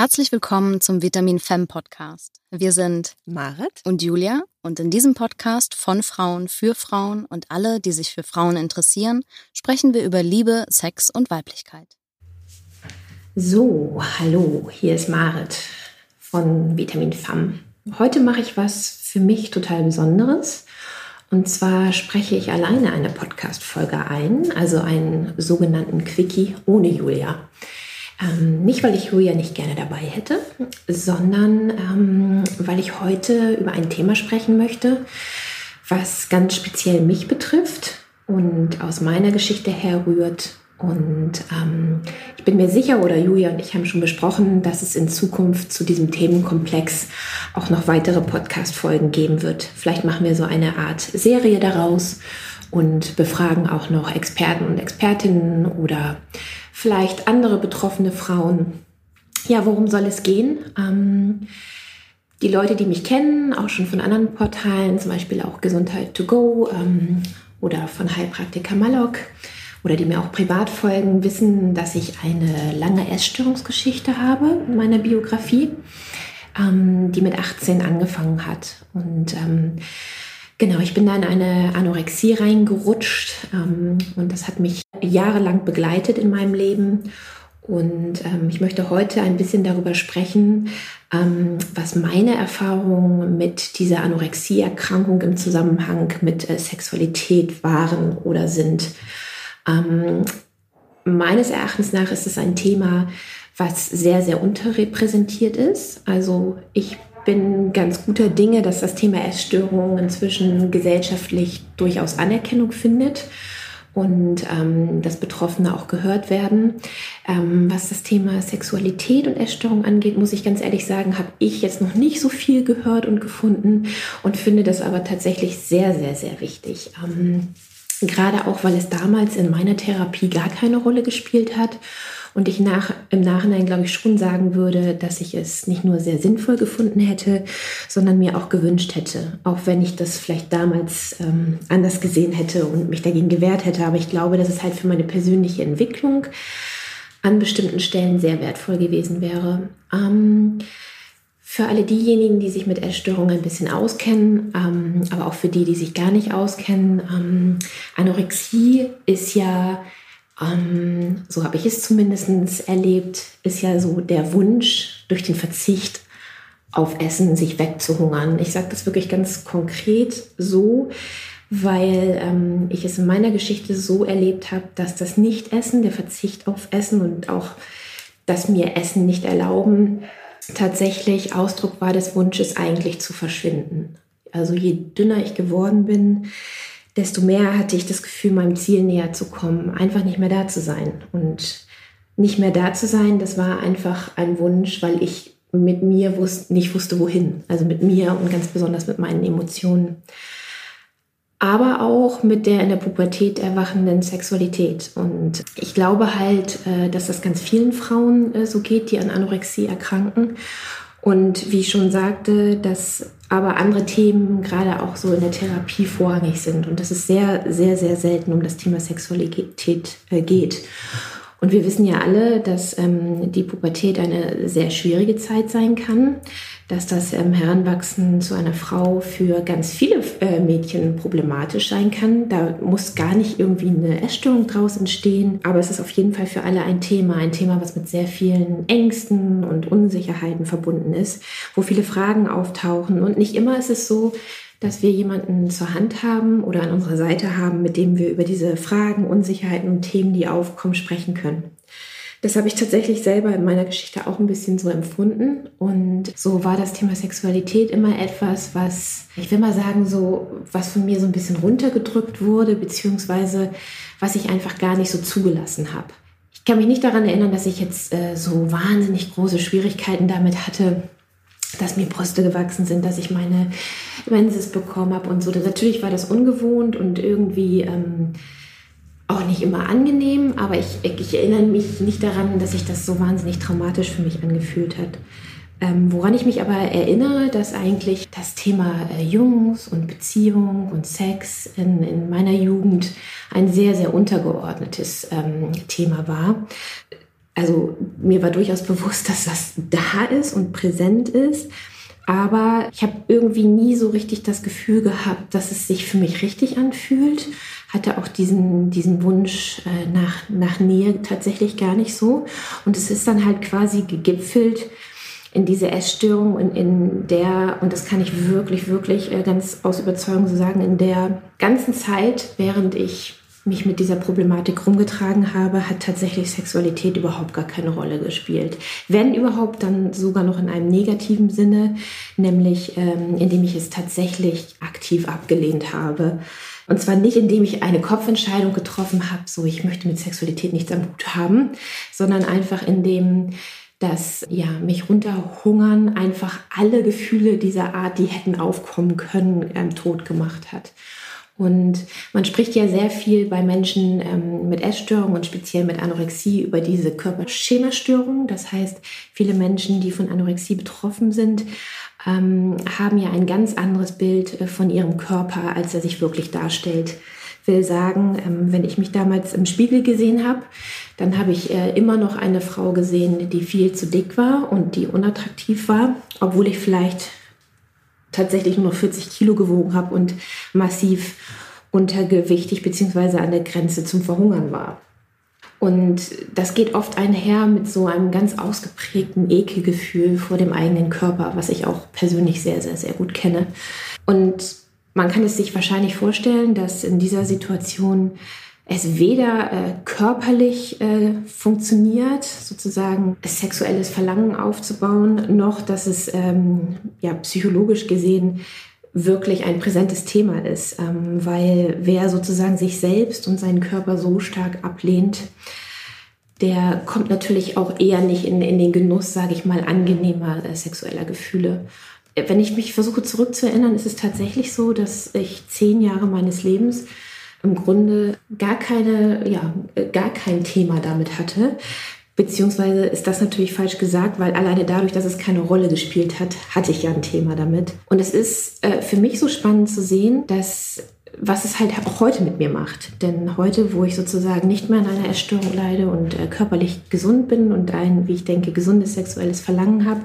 Herzlich willkommen zum Vitamin Femme Podcast. Wir sind Marit und Julia und in diesem Podcast von Frauen für Frauen und alle, die sich für Frauen interessieren, sprechen wir über Liebe, Sex und Weiblichkeit. So, hallo, hier ist Marit von Vitamin Femme. Heute mache ich was für mich total Besonderes. Und zwar spreche ich alleine eine Podcast-Folge ein, also einen sogenannten Quickie ohne Julia. Ähm, nicht, weil ich Julia nicht gerne dabei hätte, sondern ähm, weil ich heute über ein Thema sprechen möchte, was ganz speziell mich betrifft und aus meiner Geschichte herrührt und ähm, ich bin mir sicher, oder Julia und ich haben schon besprochen, dass es in Zukunft zu diesem Themenkomplex auch noch weitere Podcast-Folgen geben wird. Vielleicht machen wir so eine Art Serie daraus und befragen auch noch Experten und Expertinnen oder vielleicht andere betroffene Frauen. Ja, worum soll es gehen? Ähm, die Leute, die mich kennen, auch schon von anderen Portalen, zum Beispiel auch Gesundheit to go ähm, oder von Heilpraktiker Malok, oder die mir auch privat folgen, wissen, dass ich eine lange Essstörungsgeschichte habe in meiner Biografie, ähm, die mit 18 angefangen hat. Und ähm, genau, ich bin da in eine Anorexie reingerutscht ähm, und das hat mich jahrelang begleitet in meinem Leben. Und ähm, ich möchte heute ein bisschen darüber sprechen, ähm, was meine Erfahrungen mit dieser Anorexieerkrankung im Zusammenhang mit äh, Sexualität waren oder sind. Ähm, meines Erachtens nach ist es ein Thema, was sehr, sehr unterrepräsentiert ist. Also ich bin ganz guter Dinge, dass das Thema Essstörung inzwischen gesellschaftlich durchaus Anerkennung findet und ähm, dass Betroffene auch gehört werden. Ähm, was das Thema Sexualität und Essstörung angeht, muss ich ganz ehrlich sagen, habe ich jetzt noch nicht so viel gehört und gefunden und finde das aber tatsächlich sehr, sehr, sehr wichtig. Ähm, Gerade auch, weil es damals in meiner Therapie gar keine Rolle gespielt hat. Und ich nach, im Nachhinein, glaube ich, schon sagen würde, dass ich es nicht nur sehr sinnvoll gefunden hätte, sondern mir auch gewünscht hätte. Auch wenn ich das vielleicht damals ähm, anders gesehen hätte und mich dagegen gewehrt hätte. Aber ich glaube, dass es halt für meine persönliche Entwicklung an bestimmten Stellen sehr wertvoll gewesen wäre. Ähm, für alle diejenigen, die sich mit Essstörungen ein bisschen auskennen, ähm, aber auch für die, die sich gar nicht auskennen, ähm, Anorexie ist ja, ähm, so habe ich es zumindest erlebt, ist ja so der Wunsch durch den Verzicht auf Essen, sich wegzuhungern. Ich sage das wirklich ganz konkret so, weil ähm, ich es in meiner Geschichte so erlebt habe, dass das Nicht-Essen, der Verzicht auf Essen und auch das mir Essen nicht erlauben, tatsächlich Ausdruck war des Wunsches, eigentlich zu verschwinden. Also je dünner ich geworden bin, desto mehr hatte ich das Gefühl, meinem Ziel näher zu kommen, einfach nicht mehr da zu sein. Und nicht mehr da zu sein, das war einfach ein Wunsch, weil ich mit mir wusste, nicht wusste, wohin. Also mit mir und ganz besonders mit meinen Emotionen aber auch mit der in der Pubertät erwachenden Sexualität. Und ich glaube halt, äh, dass das ganz vielen Frauen äh, so geht, die an Anorexie erkranken. Und wie ich schon sagte, dass aber andere Themen gerade auch so in der Therapie vorrangig sind und dass es sehr, sehr, sehr selten um das Thema Sexualität äh, geht. Und wir wissen ja alle, dass ähm, die Pubertät eine sehr schwierige Zeit sein kann dass das ähm, Heranwachsen zu einer Frau für ganz viele äh, Mädchen problematisch sein kann. Da muss gar nicht irgendwie eine Essstörung draus entstehen, aber es ist auf jeden Fall für alle ein Thema, ein Thema, was mit sehr vielen Ängsten und Unsicherheiten verbunden ist, wo viele Fragen auftauchen. Und nicht immer ist es so, dass wir jemanden zur Hand haben oder an unserer Seite haben, mit dem wir über diese Fragen, Unsicherheiten und Themen, die aufkommen, sprechen können. Das habe ich tatsächlich selber in meiner Geschichte auch ein bisschen so empfunden. Und so war das Thema Sexualität immer etwas, was, ich will mal sagen, so, was von mir so ein bisschen runtergedrückt wurde, beziehungsweise was ich einfach gar nicht so zugelassen habe. Ich kann mich nicht daran erinnern, dass ich jetzt äh, so wahnsinnig große Schwierigkeiten damit hatte, dass mir Brüste gewachsen sind, dass ich meine Menses bekommen habe und so. Natürlich war das ungewohnt und irgendwie ähm, auch nicht immer angenehm, aber ich, ich erinnere mich nicht daran, dass sich das so wahnsinnig traumatisch für mich angefühlt hat. Ähm, woran ich mich aber erinnere, dass eigentlich das Thema äh, Jungs und Beziehung und Sex in, in meiner Jugend ein sehr, sehr untergeordnetes ähm, Thema war. also mir war durchaus bewusst, dass das da ist und präsent ist. Aber ich habe irgendwie nie so richtig das Gefühl gehabt, dass es sich für mich richtig anfühlt. Hatte auch diesen, diesen Wunsch äh, nach, nach Nähe tatsächlich gar nicht so. Und es ist dann halt quasi gegipfelt in diese Essstörung und in der, und das kann ich wirklich, wirklich äh, ganz aus Überzeugung so sagen, in der ganzen Zeit, während ich mich mit dieser Problematik rumgetragen habe, hat tatsächlich Sexualität überhaupt gar keine Rolle gespielt. Wenn überhaupt, dann sogar noch in einem negativen Sinne, nämlich ähm, indem ich es tatsächlich aktiv abgelehnt habe. Und zwar nicht, indem ich eine Kopfentscheidung getroffen habe, so ich möchte mit Sexualität nichts am Hut haben, sondern einfach indem dass ja mich runterhungern einfach alle Gefühle dieser Art, die hätten aufkommen können, ähm, tot gemacht hat. Und man spricht ja sehr viel bei Menschen ähm, mit Essstörungen und speziell mit Anorexie über diese Körperschemastörung. Das heißt, viele Menschen, die von Anorexie betroffen sind, ähm, haben ja ein ganz anderes Bild äh, von ihrem Körper, als er sich wirklich darstellt. Will sagen, ähm, wenn ich mich damals im Spiegel gesehen habe, dann habe ich äh, immer noch eine Frau gesehen, die viel zu dick war und die unattraktiv war, obwohl ich vielleicht tatsächlich nur noch 40 Kilo gewogen habe und massiv untergewichtig bzw. an der Grenze zum Verhungern war. Und das geht oft einher mit so einem ganz ausgeprägten Ekelgefühl vor dem eigenen Körper, was ich auch persönlich sehr, sehr, sehr gut kenne. Und man kann es sich wahrscheinlich vorstellen, dass in dieser Situation es weder äh, körperlich äh, funktioniert, sozusagen sexuelles Verlangen aufzubauen, noch dass es ähm, ja, psychologisch gesehen wirklich ein präsentes Thema ist, ähm, weil wer sozusagen sich selbst und seinen Körper so stark ablehnt, der kommt natürlich auch eher nicht in, in den Genuss, sage ich mal, angenehmer äh, sexueller Gefühle. Wenn ich mich versuche zurückzuerinnern, ist es tatsächlich so, dass ich zehn Jahre meines Lebens im Grunde gar keine, ja, gar kein Thema damit hatte. Beziehungsweise ist das natürlich falsch gesagt, weil alleine dadurch, dass es keine Rolle gespielt hat, hatte ich ja ein Thema damit. Und es ist äh, für mich so spannend zu sehen, dass was es halt auch heute mit mir macht. Denn heute, wo ich sozusagen nicht mehr an einer Essstörung leide und äh, körperlich gesund bin und ein, wie ich denke, gesundes sexuelles Verlangen habe,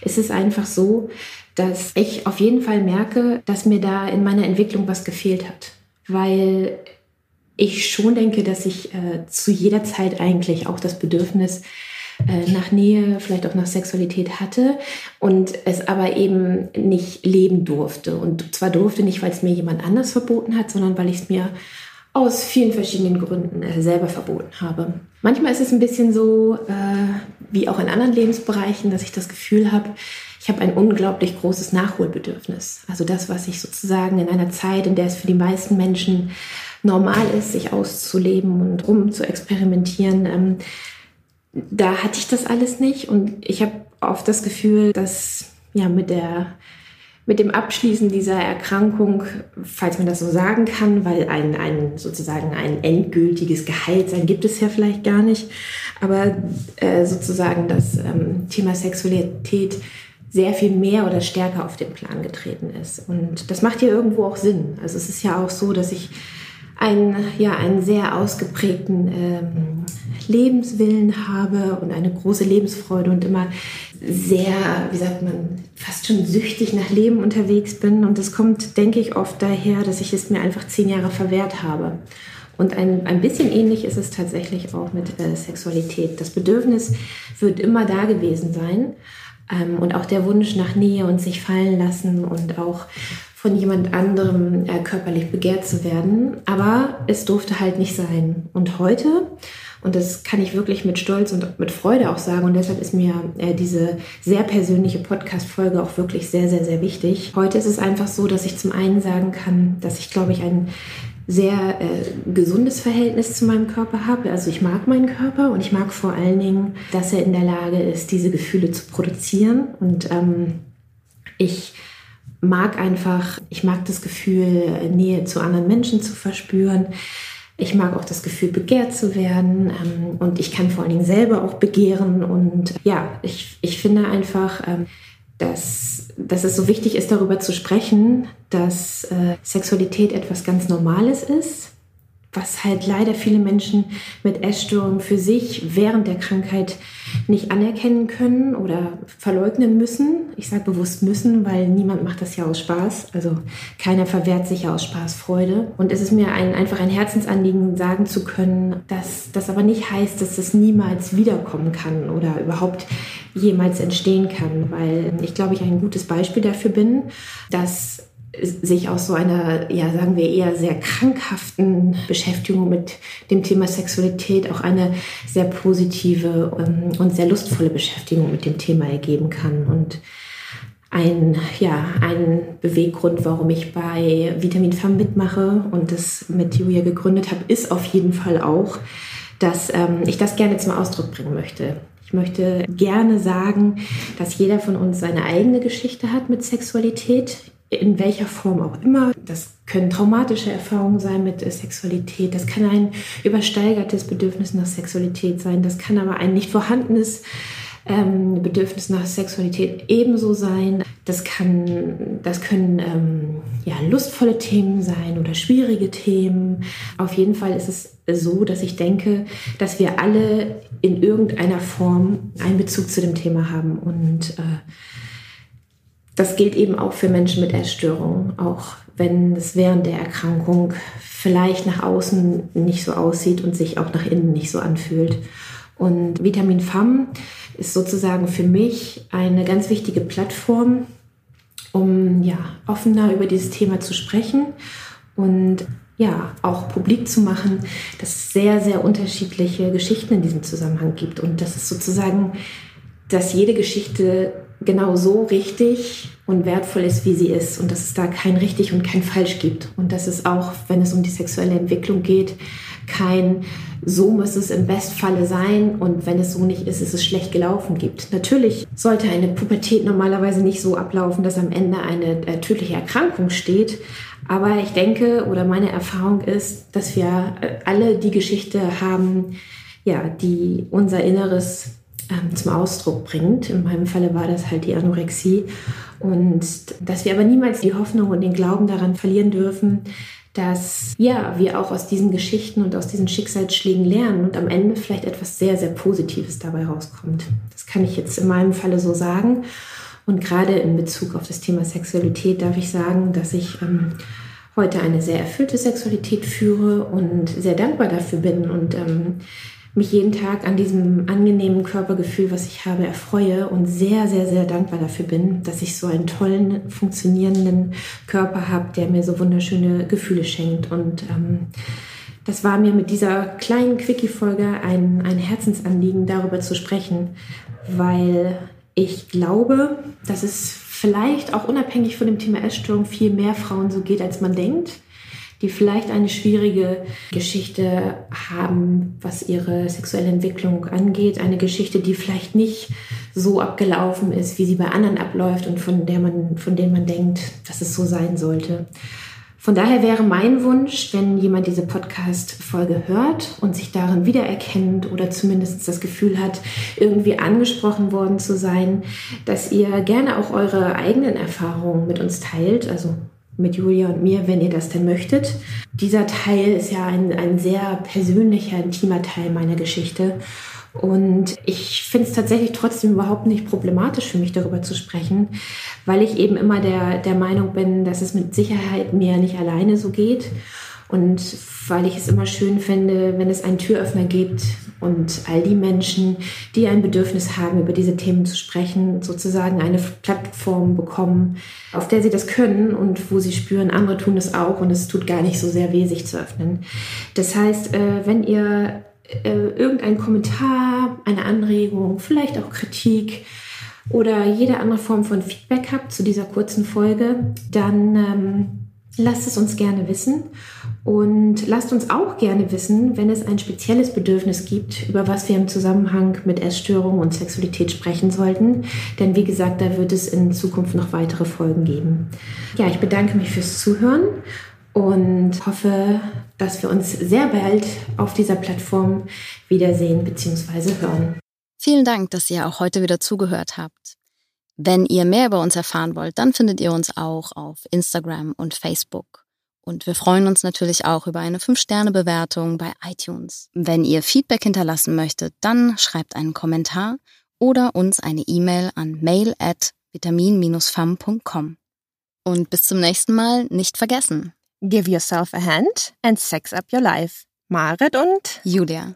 ist es einfach so, dass ich auf jeden Fall merke, dass mir da in meiner Entwicklung was gefehlt hat weil ich schon denke, dass ich äh, zu jeder Zeit eigentlich auch das Bedürfnis äh, nach Nähe, vielleicht auch nach Sexualität hatte und es aber eben nicht leben durfte. Und zwar durfte nicht, weil es mir jemand anders verboten hat, sondern weil ich es mir aus vielen verschiedenen Gründen äh, selber verboten habe. Manchmal ist es ein bisschen so, äh, wie auch in anderen Lebensbereichen, dass ich das Gefühl habe, ich habe ein unglaublich großes Nachholbedürfnis. Also das, was ich sozusagen in einer Zeit, in der es für die meisten Menschen normal ist, sich auszuleben und rum zu experimentieren, ähm, da hatte ich das alles nicht. Und ich habe oft das Gefühl, dass ja mit der mit dem Abschließen dieser Erkrankung, falls man das so sagen kann, weil ein, ein sozusagen ein endgültiges Gehalt sein gibt es ja vielleicht gar nicht, aber äh, sozusagen das ähm, Thema Sexualität sehr viel mehr oder stärker auf den Plan getreten ist. Und das macht ja irgendwo auch Sinn. Also es ist ja auch so, dass ich einen, ja, einen sehr ausgeprägten ähm, Lebenswillen habe und eine große Lebensfreude und immer sehr, wie sagt man, fast schon süchtig nach Leben unterwegs bin. Und das kommt, denke ich, oft daher, dass ich es mir einfach zehn Jahre verwehrt habe. Und ein, ein bisschen ähnlich ist es tatsächlich auch mit äh, Sexualität. Das Bedürfnis wird immer da gewesen sein. Ähm, und auch der Wunsch nach Nähe und sich fallen lassen und auch von jemand anderem äh, körperlich begehrt zu werden. Aber es durfte halt nicht sein. Und heute, und das kann ich wirklich mit Stolz und mit Freude auch sagen, und deshalb ist mir äh, diese sehr persönliche Podcast-Folge auch wirklich sehr, sehr, sehr wichtig. Heute ist es einfach so, dass ich zum einen sagen kann, dass ich, glaube ich, ein sehr äh, gesundes Verhältnis zu meinem Körper habe. Also ich mag meinen Körper und ich mag vor allen Dingen, dass er in der Lage ist, diese Gefühle zu produzieren. Und ähm, ich mag einfach, ich mag das Gefühl, Nähe zu anderen Menschen zu verspüren. Ich mag auch das Gefühl, begehrt zu werden. Ähm, und ich kann vor allen Dingen selber auch begehren. Und ja, ich, ich finde einfach, ähm, dass, dass es so wichtig ist, darüber zu sprechen, dass äh, Sexualität etwas ganz Normales ist, was halt leider viele Menschen mit Essstörungen für sich während der Krankheit nicht anerkennen können oder verleugnen müssen. Ich sage bewusst müssen, weil niemand macht das ja aus Spaß. Also keiner verwehrt sich ja aus Spaß Freude. Und es ist mir ein, einfach ein Herzensanliegen, sagen zu können, dass das aber nicht heißt, dass das niemals wiederkommen kann oder überhaupt jemals entstehen kann, weil ich glaube, ich ein gutes Beispiel dafür bin, dass sich aus so einer, ja, sagen wir eher sehr krankhaften Beschäftigung mit dem Thema Sexualität auch eine sehr positive ähm, und sehr lustvolle Beschäftigung mit dem Thema ergeben kann. Und ein, ja, ein Beweggrund, warum ich bei Vitamin Femme mitmache und das mit Julia gegründet habe, ist auf jeden Fall auch, dass ähm, ich das gerne zum Ausdruck bringen möchte. Ich möchte gerne sagen, dass jeder von uns seine eigene Geschichte hat mit Sexualität in welcher Form auch immer. Das können traumatische Erfahrungen sein mit Sexualität. Das kann ein übersteigertes Bedürfnis nach Sexualität sein. Das kann aber ein nicht vorhandenes ähm, Bedürfnis nach Sexualität ebenso sein. Das, kann, das können ähm, ja, lustvolle Themen sein oder schwierige Themen. Auf jeden Fall ist es so, dass ich denke, dass wir alle in irgendeiner Form einen Bezug zu dem Thema haben und äh, das gilt eben auch für Menschen mit Essstörungen, auch wenn es während der Erkrankung vielleicht nach außen nicht so aussieht und sich auch nach innen nicht so anfühlt. Und Vitamin FAM ist sozusagen für mich eine ganz wichtige Plattform, um ja, offener über dieses Thema zu sprechen und ja, auch publik zu machen, dass es sehr, sehr unterschiedliche Geschichten in diesem Zusammenhang gibt und dass es sozusagen, dass jede Geschichte genau so richtig und wertvoll ist, wie sie ist und dass es da kein richtig und kein falsch gibt und dass es auch, wenn es um die sexuelle Entwicklung geht, kein so muss es im Bestfalle sein und wenn es so nicht ist, ist es schlecht gelaufen gibt. Natürlich sollte eine Pubertät normalerweise nicht so ablaufen, dass am Ende eine äh, tödliche Erkrankung steht. Aber ich denke oder meine Erfahrung ist, dass wir äh, alle die Geschichte haben, ja, die unser Inneres ähm, zum Ausdruck bringt. In meinem Falle war das halt die Anorexie. Und dass wir aber niemals die Hoffnung und den Glauben daran verlieren dürfen, dass ja, wir auch aus diesen Geschichten und aus diesen Schicksalsschlägen lernen und am Ende vielleicht etwas sehr, sehr Positives dabei rauskommt. Das kann ich jetzt in meinem Falle so sagen. Und gerade in Bezug auf das Thema Sexualität darf ich sagen, dass ich ähm, heute eine sehr erfüllte Sexualität führe und sehr dankbar dafür bin und ähm, mich jeden Tag an diesem angenehmen Körpergefühl, was ich habe, erfreue und sehr, sehr, sehr dankbar dafür bin, dass ich so einen tollen, funktionierenden Körper habe, der mir so wunderschöne Gefühle schenkt. Und ähm, das war mir mit dieser kleinen Quickie-Folge ein, ein Herzensanliegen, darüber zu sprechen, weil ich glaube, dass es vielleicht auch unabhängig von dem Thema Essstörung viel mehr Frauen so geht, als man denkt die vielleicht eine schwierige Geschichte haben, was ihre sexuelle Entwicklung angeht. Eine Geschichte, die vielleicht nicht so abgelaufen ist, wie sie bei anderen abläuft und von der man, von denen man denkt, dass es so sein sollte. Von daher wäre mein Wunsch, wenn jemand diese Podcast-Folge hört und sich darin wiedererkennt oder zumindest das Gefühl hat, irgendwie angesprochen worden zu sein, dass ihr gerne auch eure eigenen Erfahrungen mit uns teilt. Also mit Julia und mir, wenn ihr das denn möchtet. Dieser Teil ist ja ein, ein sehr persönlicher, intimer Teil meiner Geschichte. Und ich finde es tatsächlich trotzdem überhaupt nicht problematisch für mich, darüber zu sprechen, weil ich eben immer der, der Meinung bin, dass es mit Sicherheit mir nicht alleine so geht und weil ich es immer schön finde, wenn es einen Türöffner gibt und all die Menschen, die ein Bedürfnis haben, über diese Themen zu sprechen, sozusagen eine Plattform bekommen, auf der sie das können und wo sie spüren, andere tun es auch und es tut gar nicht so sehr weh, sich zu öffnen. Das heißt, äh, wenn ihr äh, irgendeinen Kommentar, eine Anregung, vielleicht auch Kritik, oder jede andere Form von Feedback habt zu dieser kurzen Folge, dann ähm, lasst es uns gerne wissen. Und lasst uns auch gerne wissen, wenn es ein spezielles Bedürfnis gibt, über was wir im Zusammenhang mit Essstörungen und Sexualität sprechen sollten. Denn wie gesagt, da wird es in Zukunft noch weitere Folgen geben. Ja, ich bedanke mich fürs Zuhören und hoffe, dass wir uns sehr bald auf dieser Plattform wiedersehen bzw. hören. Vielen Dank, dass ihr auch heute wieder zugehört habt. Wenn ihr mehr über uns erfahren wollt, dann findet ihr uns auch auf Instagram und Facebook Und wir freuen uns natürlich auch über eine 5-Sterne-Bewertung bei iTunes. Wenn ihr Feedback hinterlassen möchtet, dann schreibt einen Kommentar oder uns eine E-Mail an mail at vitamin-fam.com. Und bis zum nächsten Mal nicht vergessen. Give yourself a hand and sex up your life. Marit und Julia.